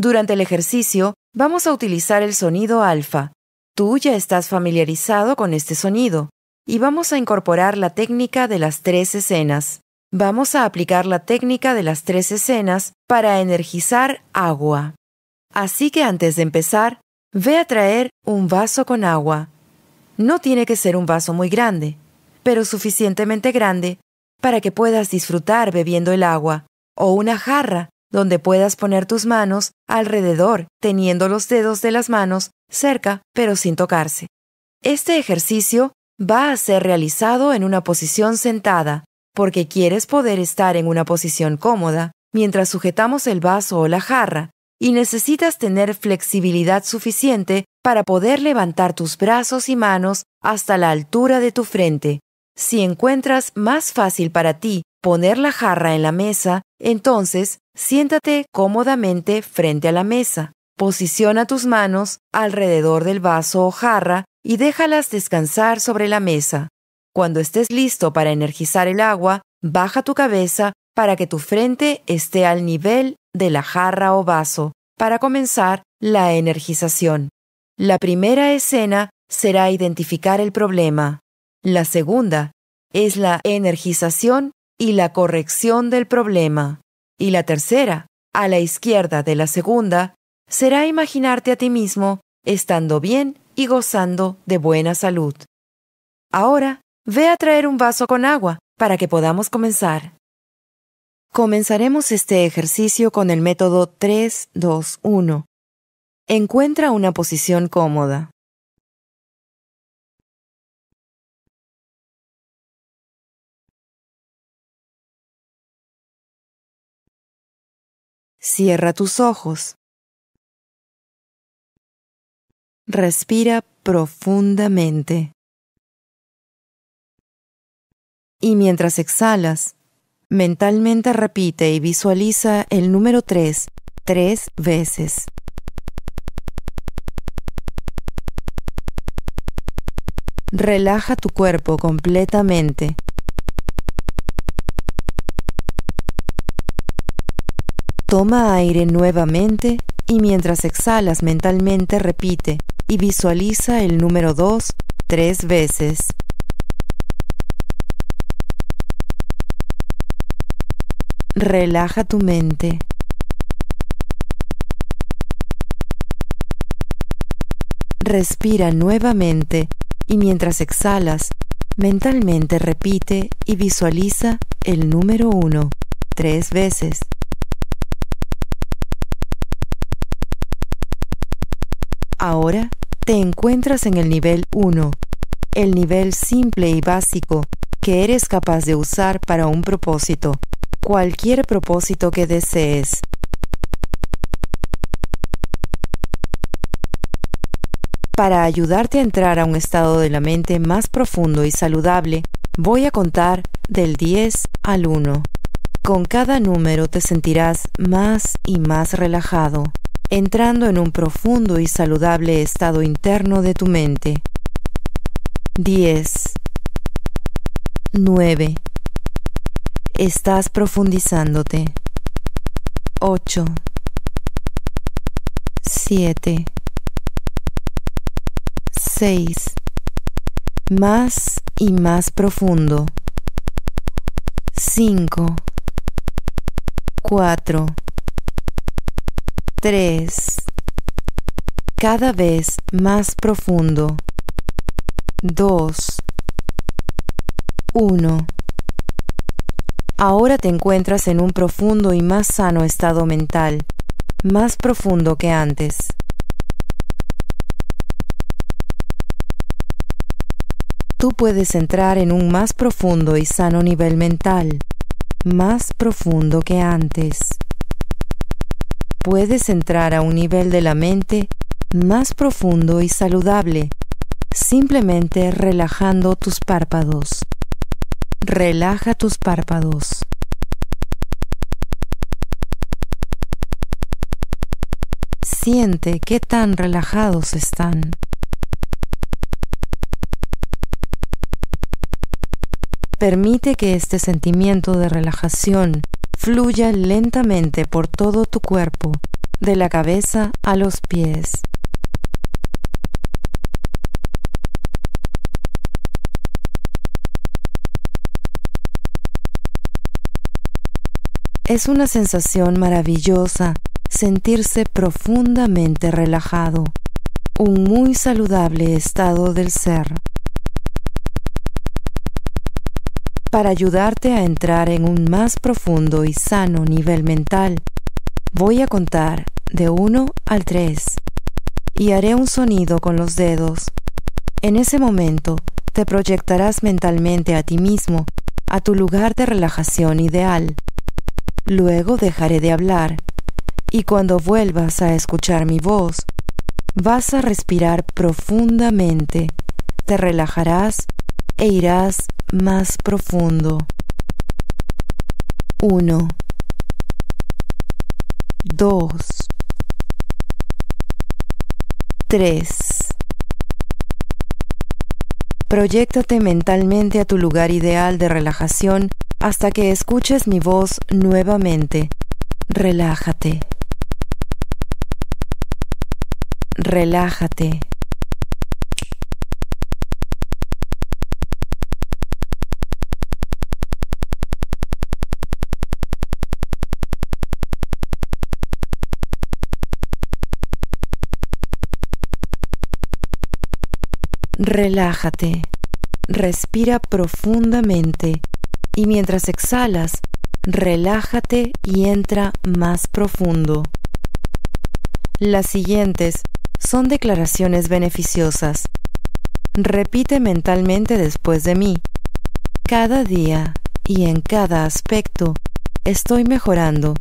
Durante el ejercicio, vamos a utilizar el sonido alfa. Tú ya estás familiarizado con este sonido y vamos a incorporar la técnica de las tres escenas. Vamos a aplicar la técnica de las tres escenas para energizar agua. Así que antes de empezar, ve a traer un vaso con agua. No tiene que ser un vaso muy grande, pero suficientemente grande para que puedas disfrutar bebiendo el agua, o una jarra donde puedas poner tus manos alrededor, teniendo los dedos de las manos cerca pero sin tocarse. Este ejercicio va a ser realizado en una posición sentada, porque quieres poder estar en una posición cómoda mientras sujetamos el vaso o la jarra, y necesitas tener flexibilidad suficiente para poder levantar tus brazos y manos hasta la altura de tu frente. Si encuentras más fácil para ti poner la jarra en la mesa, entonces siéntate cómodamente frente a la mesa. Posiciona tus manos alrededor del vaso o jarra y déjalas descansar sobre la mesa. Cuando estés listo para energizar el agua, baja tu cabeza para que tu frente esté al nivel de la jarra o vaso para comenzar la energización. La primera escena será identificar el problema. La segunda es la energización y la corrección del problema. Y la tercera, a la izquierda de la segunda, será imaginarte a ti mismo estando bien y gozando de buena salud. Ahora, ve a traer un vaso con agua para que podamos comenzar. Comenzaremos este ejercicio con el método 3-2-1. Encuentra una posición cómoda. Cierra tus ojos. Respira profundamente. Y mientras exhalas, mentalmente repite y visualiza el número 3 tres veces. Relaja tu cuerpo completamente. Toma aire nuevamente y mientras exhalas mentalmente repite y visualiza el número 2 tres veces. Relaja tu mente. Respira nuevamente y mientras exhalas, mentalmente repite y visualiza el número 1 tres veces. Ahora te encuentras en el nivel 1, el nivel simple y básico que eres capaz de usar para un propósito, cualquier propósito que desees. Para ayudarte a entrar a un estado de la mente más profundo y saludable, voy a contar del 10 al 1. Con cada número te sentirás más y más relajado entrando en un profundo y saludable estado interno de tu mente. 10. 9. Estás profundizándote. 8. 7. 6. Más y más profundo. 5. 4. 3. Cada vez más profundo. 2. 1. Ahora te encuentras en un profundo y más sano estado mental, más profundo que antes. Tú puedes entrar en un más profundo y sano nivel mental, más profundo que antes puedes entrar a un nivel de la mente más profundo y saludable, simplemente relajando tus párpados. Relaja tus párpados. Siente qué tan relajados están. Permite que este sentimiento de relajación fluya lentamente por todo tu cuerpo de la cabeza a los pies. Es una sensación maravillosa sentirse profundamente relajado, un muy saludable estado del ser. Para ayudarte a entrar en un más profundo y sano nivel mental, voy a contar de 1 al 3 y haré un sonido con los dedos. En ese momento te proyectarás mentalmente a ti mismo, a tu lugar de relajación ideal. Luego dejaré de hablar y cuando vuelvas a escuchar mi voz, vas a respirar profundamente, te relajarás e irás más profundo. 1 2 3 Proyéctate mentalmente a tu lugar ideal de relajación hasta que escuches mi voz nuevamente. Relájate. Relájate. Relájate. Respira profundamente y mientras exhalas, relájate y entra más profundo. Las siguientes son declaraciones beneficiosas. Repite mentalmente después de mí. Cada día y en cada aspecto estoy mejorando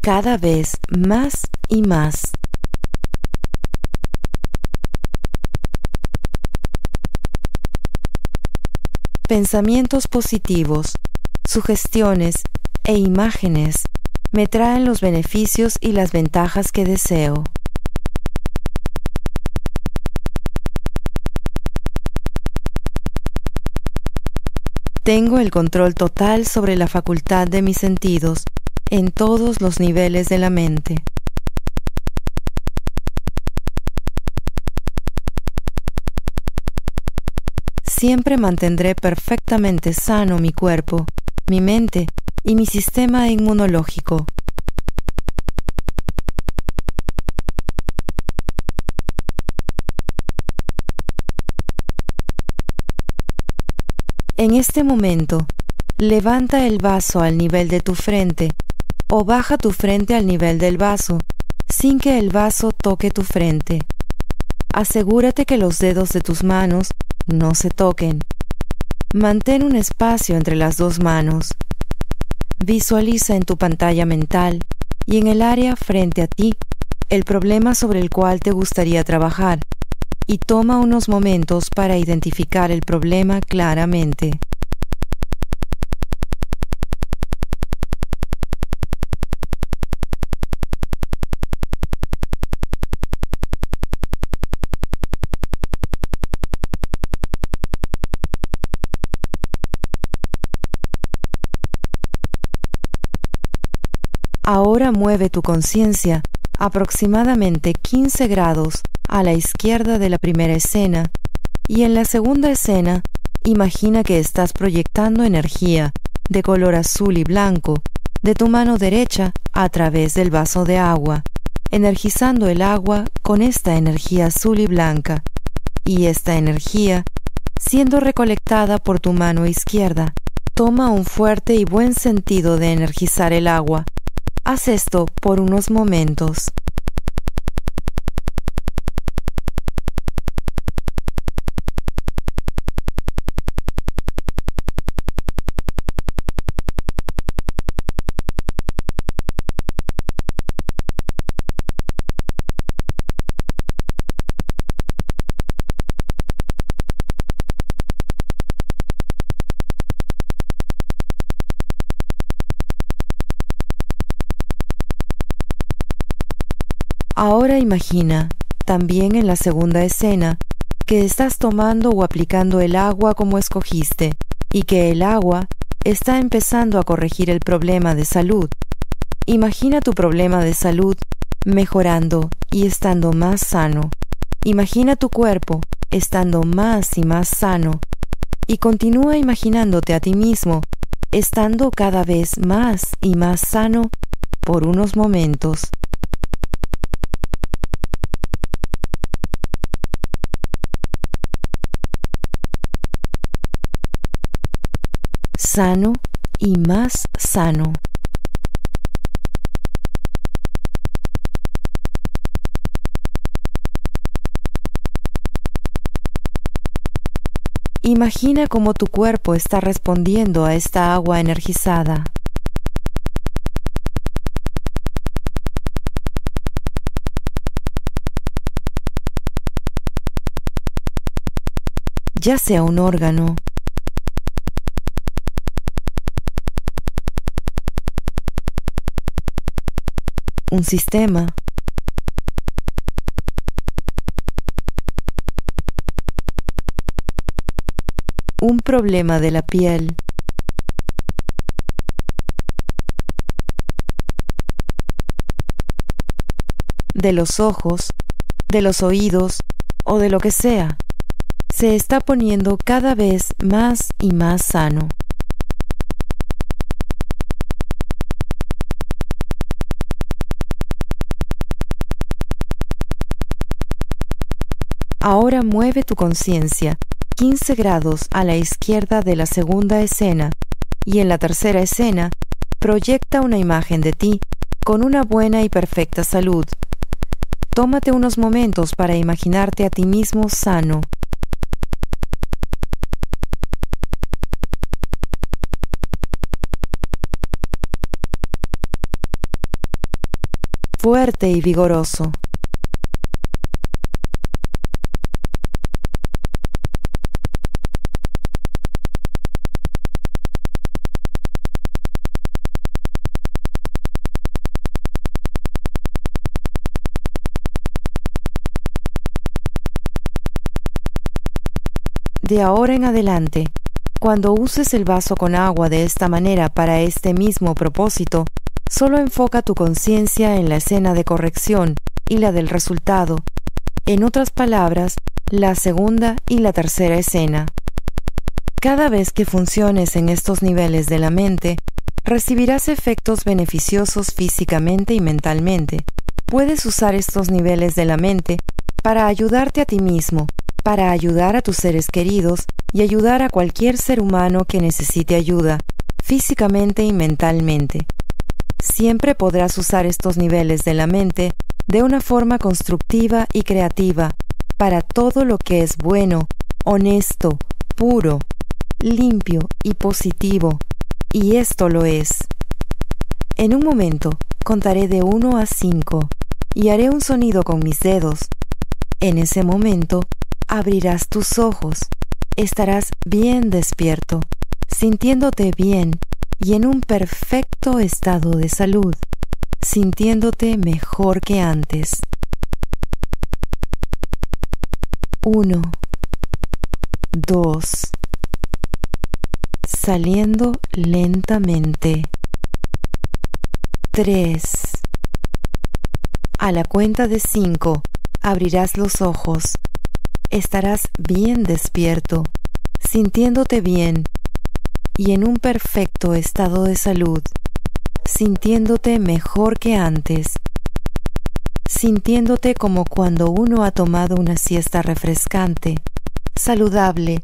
cada vez más y más. Pensamientos positivos sugestiones e imágenes me traen los beneficios y las ventajas que deseo. Tengo el control total sobre la facultad de mis sentidos en todos los niveles de la mente. Siempre mantendré perfectamente sano mi cuerpo mi mente y mi sistema inmunológico. En este momento, levanta el vaso al nivel de tu frente o baja tu frente al nivel del vaso sin que el vaso toque tu frente. Asegúrate que los dedos de tus manos no se toquen Mantén un espacio entre las dos manos. Visualiza en tu pantalla mental y en el área frente a ti el problema sobre el cual te gustaría trabajar y toma unos momentos para identificar el problema claramente. Ahora mueve tu conciencia aproximadamente 15 grados a la izquierda de la primera escena y en la segunda escena imagina que estás proyectando energía de color azul y blanco de tu mano derecha a través del vaso de agua, energizando el agua con esta energía azul y blanca, y esta energía, siendo recolectada por tu mano izquierda, toma un fuerte y buen sentido de energizar el agua Haz esto por unos momentos. Ahora imagina, también en la segunda escena, que estás tomando o aplicando el agua como escogiste y que el agua está empezando a corregir el problema de salud. Imagina tu problema de salud mejorando y estando más sano. Imagina tu cuerpo estando más y más sano y continúa imaginándote a ti mismo estando cada vez más y más sano por unos momentos. Sano y más sano. Imagina cómo tu cuerpo está respondiendo a esta agua energizada. Ya sea un órgano, un sistema, un problema de la piel. de los ojos, de los oídos o de lo que sea, se está poniendo cada vez más y más sano. Ahora mueve tu conciencia 15 grados a la izquierda de la segunda escena y en la tercera escena proyecta una imagen de ti con una buena y perfecta salud. Tómate unos momentos para imaginarte a ti mismo sano. Fuerte y vigoroso. De ahora en adelante, cuando uses el vaso con agua de esta manera para este mismo propósito, solo enfoca tu conciencia en la escena de corrección y la del resultado, en otras palabras, la segunda y la tercera escena. Cada vez que funciones en estos niveles de la mente, recibirás efectos beneficiosos físicamente y mentalmente. Puedes usar estos niveles de la mente para ayudarte a ti mismo para ayudar a tus seres queridos y ayudar a cualquier ser humano que necesite ayuda, físicamente y mentalmente. Siempre podrás usar estos niveles de la mente de una forma constructiva y creativa para todo lo que es bueno, honesto, puro, limpio y positivo, y esto lo es. En un momento contaré de 1 a 5 y haré un sonido con mis dedos. En ese momento abrirás tus ojos, estarás bien despierto, sintiéndote bien y en un perfecto estado de salud, sintiéndote mejor que antes. 1, 2, saliendo lentamente. 3. A la cuenta de 5, abrirás los ojos estarás bien despierto, sintiéndote bien y en un perfecto estado de salud, sintiéndote mejor que antes, sintiéndote como cuando uno ha tomado una siesta refrescante, saludable,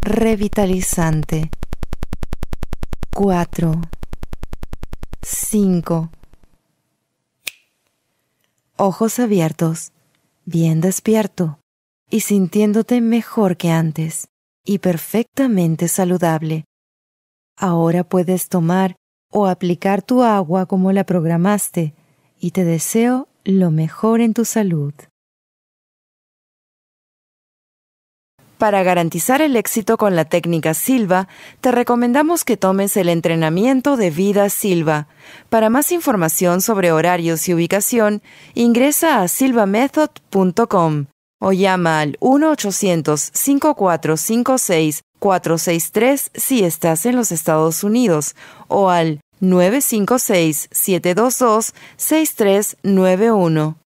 revitalizante. 4. 5. Ojos abiertos, bien despierto y sintiéndote mejor que antes y perfectamente saludable. Ahora puedes tomar o aplicar tu agua como la programaste y te deseo lo mejor en tu salud. Para garantizar el éxito con la técnica Silva, te recomendamos que tomes el entrenamiento de vida Silva. Para más información sobre horarios y ubicación, ingresa a silvamethod.com o llama al 1-800-5456-463 si estás en los Estados Unidos o al 956-722-6391.